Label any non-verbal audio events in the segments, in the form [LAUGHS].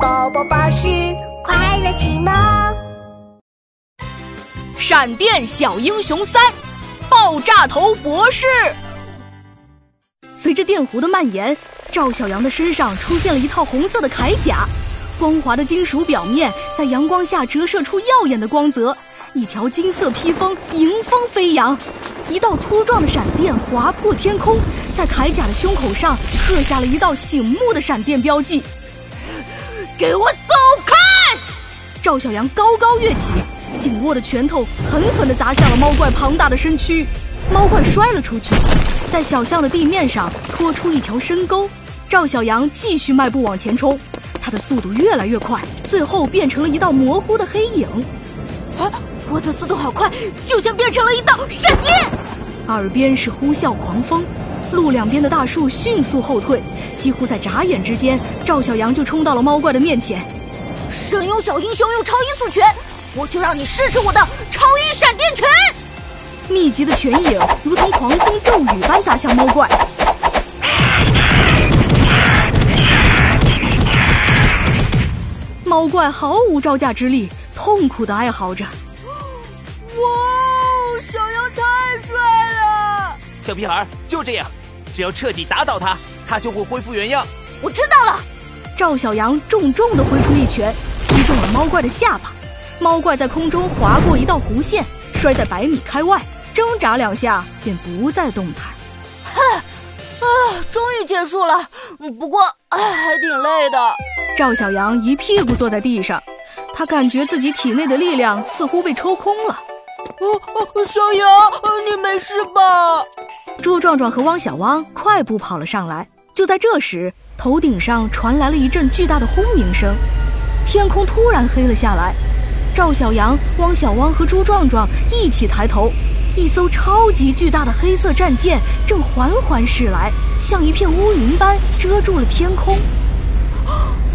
宝宝巴士快乐启蒙。闪电小英雄三，爆炸头博士。随着电弧的蔓延，赵小阳的身上出现了一套红色的铠甲，光滑的金属表面在阳光下折射出耀眼的光泽，一条金色披风迎风飞扬，一道粗壮的闪电划破天空，在铠甲的胸口上刻下了一道醒目的闪电标记。给我走开！赵小阳高高跃起，紧握的拳头狠狠地砸向了猫怪庞大的身躯，猫怪摔了出去，在小巷的地面上拖出一条深沟。赵小阳继续迈步往前冲，他的速度越来越快，最后变成了一道模糊的黑影。啊，[LAUGHS] 我的速度好快，就像变成了一道闪电！耳边是呼啸狂风。路两边的大树迅速后退，几乎在眨眼之间，赵小阳就冲到了猫怪的面前。神勇小英雄用超音速拳，我就让你试试我的超音闪电拳！密集的拳影如同狂风骤雨般砸向猫怪。猫怪毫无招架之力，痛苦的哀嚎着。哇，小羊太帅了！小屁孩就这样。只要彻底打倒他，他就会恢复原样。我知道了。赵小阳重重的挥出一拳，击中了猫怪的下巴。猫怪在空中划过一道弧线，摔在百米开外，挣扎两下便不再动弹。嗨，啊，终于结束了。不过，哎，还挺累的。赵小阳一屁股坐在地上，他感觉自己体内的力量似乎被抽空了。哦哦，小羊，你没事吧？猪壮壮和汪小汪快步跑了上来。就在这时，头顶上传来了一阵巨大的轰鸣声，天空突然黑了下来。赵小羊、汪小汪和猪壮壮一起抬头，一艘超级巨大的黑色战舰正缓缓驶来，像一片乌云般遮住了天空。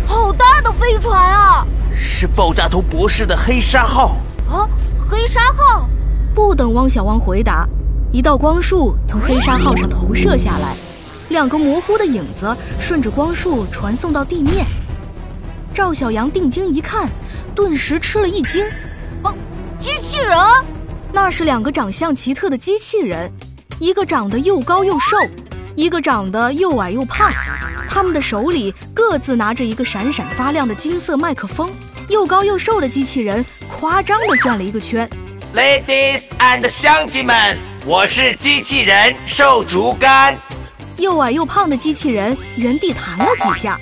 好大的飞船啊！是爆炸头博士的黑鲨号啊！黑鲨号！不等汪小汪回答。一道光束从黑鲨号上投射下来，两个模糊的影子顺着光束传送到地面。赵小阳定睛一看，顿时吃了一惊：“啊，机器人！那是两个长相奇特的机器人，一个长得又高又瘦，一个长得又矮又胖。他们的手里各自拿着一个闪闪发亮的金色麦克风。又高又瘦的机器人夸张地转了一个圈。” Ladies and 乡亲们，我是机器人瘦竹竿。又矮又胖的机器人原地弹了几下。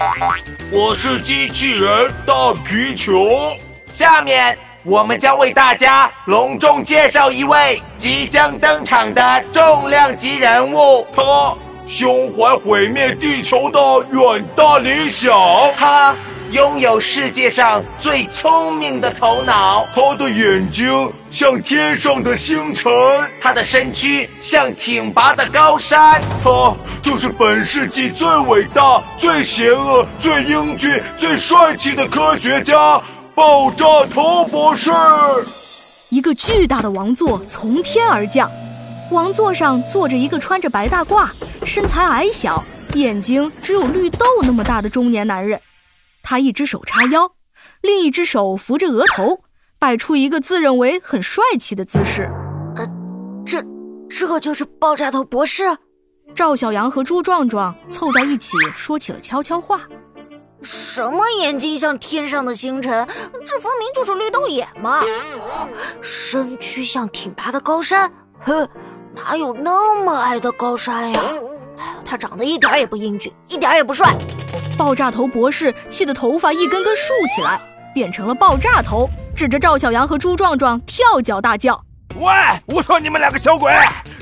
我是机器人大皮球。下面我们将为大家隆重介绍一位即将登场的重量级人物。他胸怀毁灭地球的远大理想。他。拥有世界上最聪明的头脑，他的眼睛像天上的星辰，他的身躯像挺拔的高山，他就是本世纪最伟大、最邪恶、最英俊、最帅气的科学家——爆炸头博士。一个巨大的王座从天而降，王座上坐着一个穿着白大褂、身材矮小、眼睛只有绿豆那么大的中年男人。他一只手叉腰，另一只手扶着额头，摆出一个自认为很帅气的姿势。呃，这，这就是爆炸头博士。赵小阳和朱壮壮凑在一起说起了悄悄话。什么眼睛像天上的星辰？这分明就是绿豆眼嘛！身躯像挺拔的高山？哼，哪有那么矮的高山呀？他长得一点也不英俊，一点也不帅。爆炸头博士气得头发一根根竖起来，变成了爆炸头，指着赵小阳和朱壮壮跳脚大叫：“喂，我说你们两个小鬼，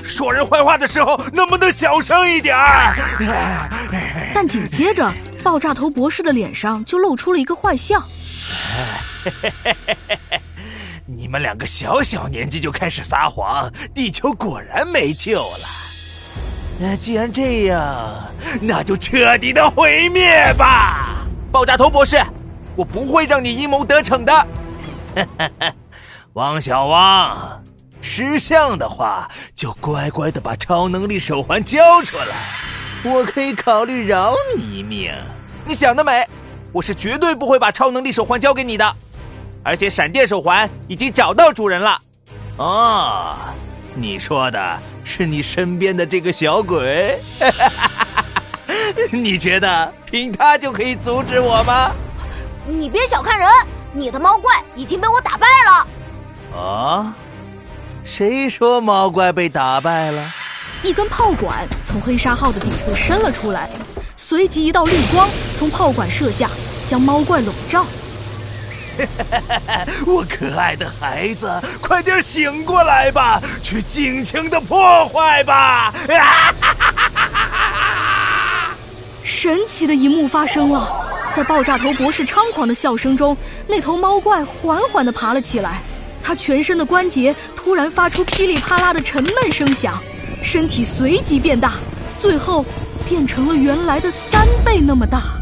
说人坏话的时候能不能小声一点儿？”但紧接着，爆炸头博士的脸上就露出了一个坏笑：“ [LAUGHS] 你们两个小小年纪就开始撒谎，地球果然没救了。”那既然这样，那就彻底的毁灭吧！爆炸头博士，我不会让你阴谋得逞的。汪小汪，识相的话就乖乖的把超能力手环交出来，我可以考虑饶你一命。你想得美！我是绝对不会把超能力手环交给你的。而且闪电手环已经找到主人了。哦，你说的是你身边的这个小鬼？[LAUGHS] 你觉得凭他就可以阻止我吗？你别小看人，你的猫怪已经被我打败了。啊？谁说猫怪被打败了？一根炮管从黑沙号的底部伸了出来，随即一道绿光从炮管射下，将猫怪笼罩。[LAUGHS] 我可爱的孩子，快点醒过来吧，去尽情的破坏吧！[LAUGHS] 神奇的一幕发生了，在爆炸头博士猖狂的笑声中，那头猫怪缓缓地爬了起来，它全身的关节突然发出噼里啪啦的沉闷声响，身体随即变大，最后变成了原来的三倍那么大。